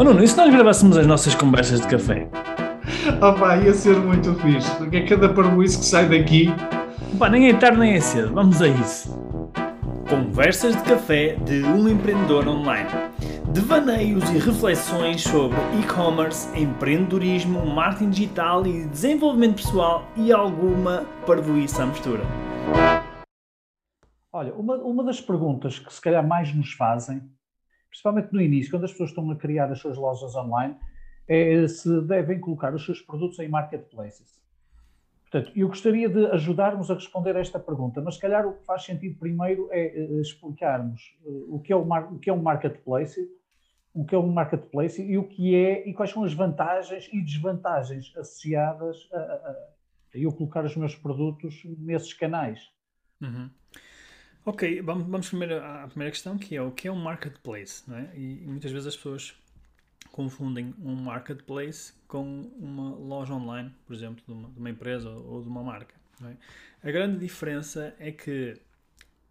Oh Nuno, e se nós gravássemos as nossas conversas de café? Opa, ia ser muito fixe, porque é cada parboice que sai daqui. Pá, nem é tarde nem é cedo, vamos a isso. Conversas de café de um empreendedor online. Devaneios e reflexões sobre e-commerce, empreendedorismo, marketing digital e desenvolvimento pessoal e alguma parvoíça à mistura. Olha, uma, uma das perguntas que se calhar mais nos fazem, principalmente no início, quando as pessoas estão a criar as suas lojas online, é se devem colocar os seus produtos em marketplaces. Portanto, eu gostaria de ajudarmos a responder a esta pergunta, mas se calhar o que faz sentido primeiro é eh, explicarmos eh, o que é, o que é um marketplace, o que é um marketplace e o que é e quais são as vantagens e desvantagens associadas a, a, a eu colocar os meus produtos nesses canais. Uhum. Ok, vamos, primeiro à primeira questão, que é o que é um marketplace, não é? E, e muitas vezes as pessoas confundem um marketplace com uma loja online, por exemplo, de uma, de uma empresa ou de uma marca. É? A grande diferença é que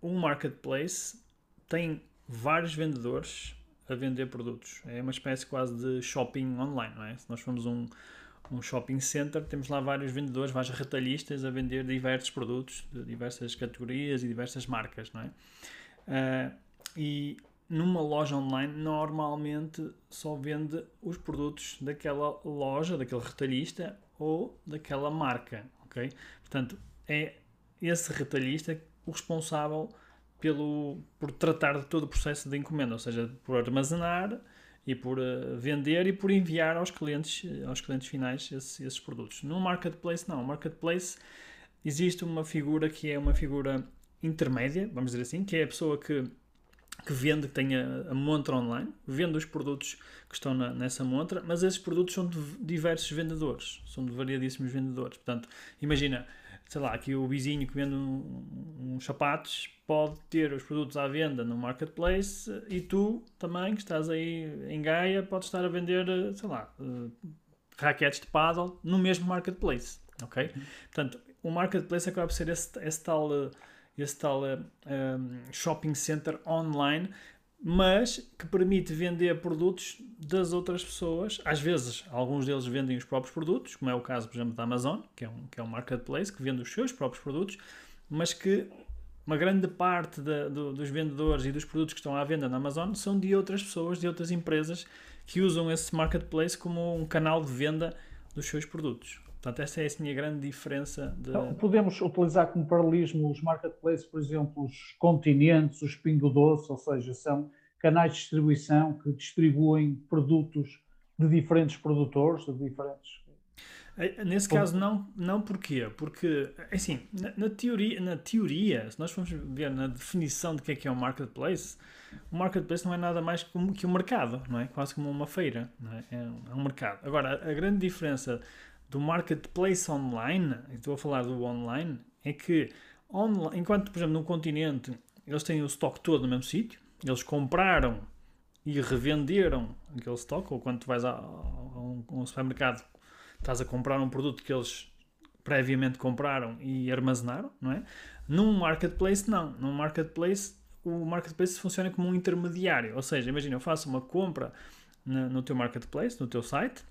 um marketplace tem vários vendedores a vender produtos. É uma espécie quase de shopping online, não é? Se nós formos um, um shopping center, temos lá vários vendedores, vários retalhistas a vender diversos produtos de diversas categorias e diversas marcas, não é? Uh, e numa loja online normalmente só vende os produtos daquela loja, daquele retalhista ou daquela marca, ok? Portanto, é esse retalhista o responsável pelo, por tratar de todo o processo de encomenda, ou seja, por armazenar e por uh, vender e por enviar aos clientes, aos clientes finais esses, esses produtos. No marketplace não, no marketplace existe uma figura que é uma figura intermédia, vamos dizer assim, que é a pessoa que que vende, que tem a, a, montra online, vende os produtos que estão na, nessa montra, mas esses produtos são de diversos vendedores, são de variadíssimos vendedores. Portanto, imagina, sei lá, aqui o vizinho que vende uns um, sapatos pode ter os produtos à venda no marketplace e tu também, que estás aí em Gaia, podes estar a vender, sei lá, uh, raquetes de paddle no mesmo marketplace, ok? Portanto, o marketplace acaba por ser esse, esse tal... Uh, esse tal um, shopping center online, mas que permite vender produtos das outras pessoas. Às vezes, alguns deles vendem os próprios produtos, como é o caso, por exemplo, da Amazon, que é um, que é um marketplace que vende os seus próprios produtos, mas que uma grande parte do, dos vendedores e dos produtos que estão à venda na Amazon são de outras pessoas, de outras empresas que usam esse marketplace como um canal de venda dos seus produtos. Portanto, essa é assim, a grande diferença. De... Podemos utilizar como paralelismo os marketplaces, por exemplo, os continentes, os pingo doce, ou seja, são canais de distribuição que distribuem produtos de diferentes produtores, de diferentes. É, nesse caso, não, não porquê? Porque, assim, na, na, teoria, na teoria, se nós formos ver na definição de que é que é um marketplace, o marketplace não é nada mais que um, que um mercado, não é? Quase como uma feira, não é? É um, é um mercado. Agora, a grande diferença do marketplace online, estou a falar do online, é que online, enquanto, por exemplo, no continente eles têm o estoque todo no mesmo sítio, eles compraram e revenderam aquele estoque, ou quando tu vais a, a, um, a um supermercado, estás a comprar um produto que eles previamente compraram e armazenaram, não é? Num marketplace, não. Num marketplace, o marketplace funciona como um intermediário. Ou seja, imagina, eu faço uma compra no, no teu marketplace, no teu site,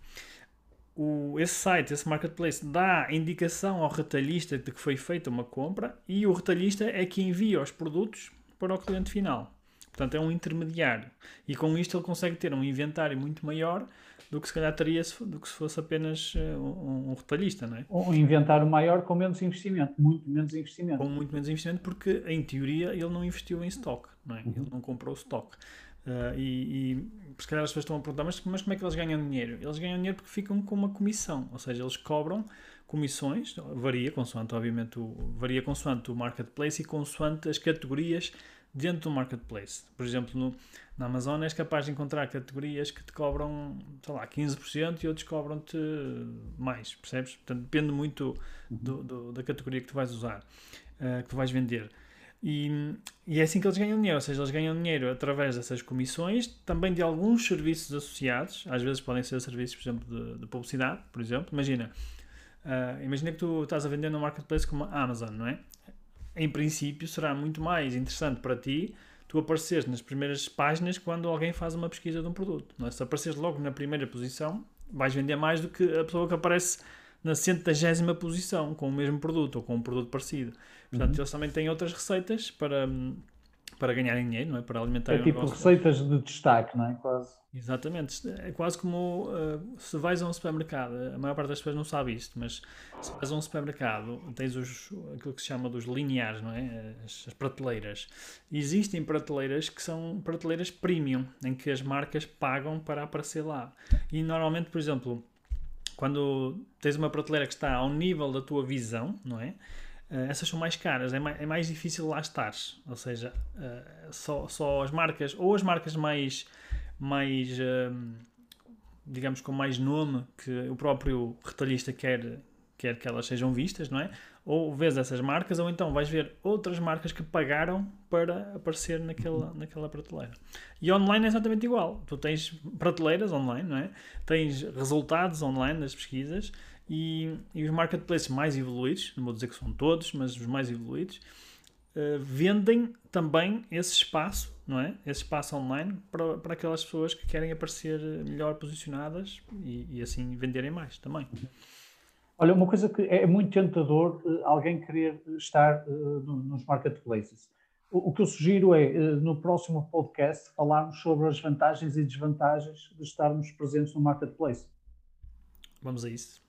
o, esse site, esse marketplace, dá indicação ao retalhista de que foi feita uma compra e o retalhista é que envia os produtos para o cliente final. Portanto, é um intermediário. E com isto ele consegue ter um inventário muito maior do que se calhar teria do que se fosse apenas uh, um, um, retalhista, não é? Um inventário maior com menos investimento, muito menos investimento. Com muito menos investimento, porque em teoria ele não investiu em stock, não é? Uhum. Ele não comprou stock. Uh, e, e se calhar as pessoas estão a perguntar, mas, mas como é que eles ganham dinheiro? Eles ganham dinheiro porque ficam com uma comissão, ou seja, eles cobram comissões, varia consoante, obviamente, o, varia consoante o marketplace e consoante as categorias dentro do marketplace. Por exemplo, no, na Amazon és capaz de encontrar categorias que te cobram, sei lá, 15% e outros cobram-te mais, percebes? Portanto, depende muito do, do, da categoria que tu vais usar, uh, que tu vais vender. E, e, é assim que eles ganham dinheiro, ou seja, eles ganham dinheiro através dessas comissões, também de alguns serviços associados, às vezes podem ser serviços, por exemplo, de, de publicidade, por exemplo. Imagina, uh, imagina que tu estás a vender no marketplace como a Amazon, não é? Em princípio, será muito mais interessante para ti tu apareceres nas primeiras páginas quando alguém faz uma pesquisa de um produto. Não é? Se apareceres logo na primeira posição, vais vender mais do que a pessoa que aparece na centagésima posição com o mesmo produto ou com um produto parecido. Portanto, uhum. eles também têm outras receitas para para ganharem dinheiro, não é? Para alimentar É tipo receitas de destaque, não é? Quase. Exatamente. É quase como uh, se vais a um supermercado, a maior parte das pessoas não sabe isto, mas se vais a um supermercado, tens os, aquilo que se chama dos lineares, não é? As, as prateleiras. Existem prateleiras que são prateleiras premium, em que as marcas pagam para aparecer lá. E normalmente, por exemplo, quando tens uma prateleira que está ao nível da tua visão, não é? Uh, essas são mais caras, é mais, é mais difícil lá estar. Ou seja, uh, só, só as marcas, ou as marcas mais, mais uh, digamos, com mais nome que o próprio retalhista quer, quer que elas sejam vistas, não é? Ou vês essas marcas, ou então vais ver outras marcas que pagaram para aparecer naquela, naquela prateleira. E online é exatamente igual. Tu tens prateleiras online, não é? Tens resultados online das pesquisas e, e os marketplaces mais evoluídos, não vou dizer que são todos, mas os mais evoluídos, uh, vendem também esse espaço, não é? Esse espaço online para, para aquelas pessoas que querem aparecer melhor posicionadas e, e assim venderem mais também. Olha, uma coisa que é muito tentador uh, alguém querer estar uh, nos marketplaces. O, que eu sugiro é, no próximo podcast, falarmos sobre as vantagens e desvantagens de estarmos presentes no marketplace. Vamos a isso.